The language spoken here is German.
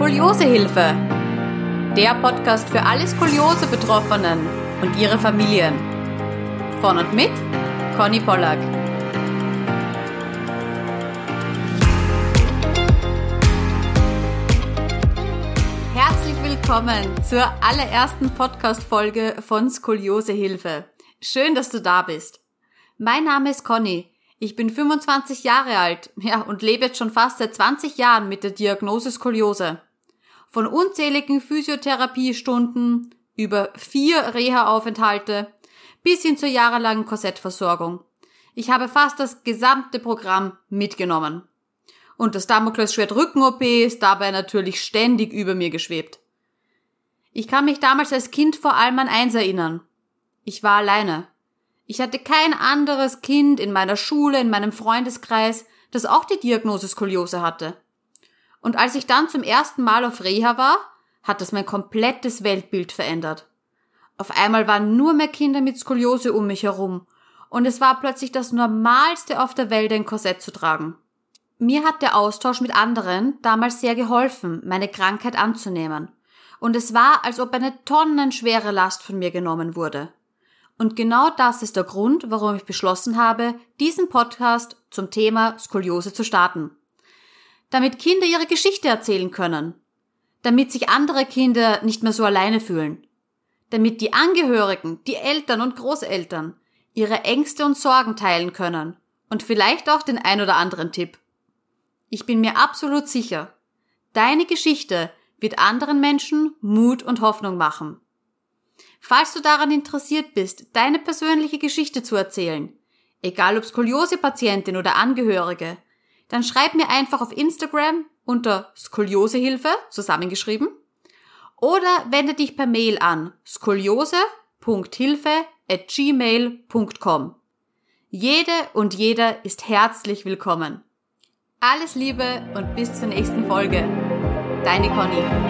Skoliosehilfe. Der Podcast für alle Skoliose-Betroffenen und ihre Familien. Von und mit Conny Pollack. Herzlich willkommen zur allerersten Podcast-Folge von Skoliosehilfe. Schön, dass du da bist. Mein Name ist Conny. Ich bin 25 Jahre alt, ja, und lebe jetzt schon fast seit 20 Jahren mit der Diagnose Skoliose. Von unzähligen Physiotherapiestunden über vier Reha-Aufenthalte bis hin zur jahrelangen Korsettversorgung. Ich habe fast das gesamte Programm mitgenommen. Und das Damoklesschwert Rücken-OP ist dabei natürlich ständig über mir geschwebt. Ich kann mich damals als Kind vor allem an eins erinnern. Ich war alleine. Ich hatte kein anderes Kind in meiner Schule, in meinem Freundeskreis, das auch die Diagnose Skoliose hatte. Und als ich dann zum ersten Mal auf Reha war, hat das mein komplettes Weltbild verändert. Auf einmal waren nur mehr Kinder mit Skoliose um mich herum und es war plötzlich das Normalste auf der Welt, ein Korsett zu tragen. Mir hat der Austausch mit anderen damals sehr geholfen, meine Krankheit anzunehmen. Und es war, als ob eine tonnenschwere Last von mir genommen wurde. Und genau das ist der Grund, warum ich beschlossen habe, diesen Podcast zum Thema Skoliose zu starten. Damit Kinder ihre Geschichte erzählen können. Damit sich andere Kinder nicht mehr so alleine fühlen. Damit die Angehörigen, die Eltern und Großeltern ihre Ängste und Sorgen teilen können. Und vielleicht auch den ein oder anderen Tipp. Ich bin mir absolut sicher, deine Geschichte wird anderen Menschen Mut und Hoffnung machen. Falls du daran interessiert bist, deine persönliche Geschichte zu erzählen, egal ob Skoliose-Patientin oder Angehörige, dann schreib mir einfach auf Instagram unter Skoliosehilfe zusammengeschrieben oder wende dich per Mail an skoliose.hilfe at gmail.com. Jede und jeder ist herzlich willkommen. Alles Liebe und bis zur nächsten Folge. Deine Conny.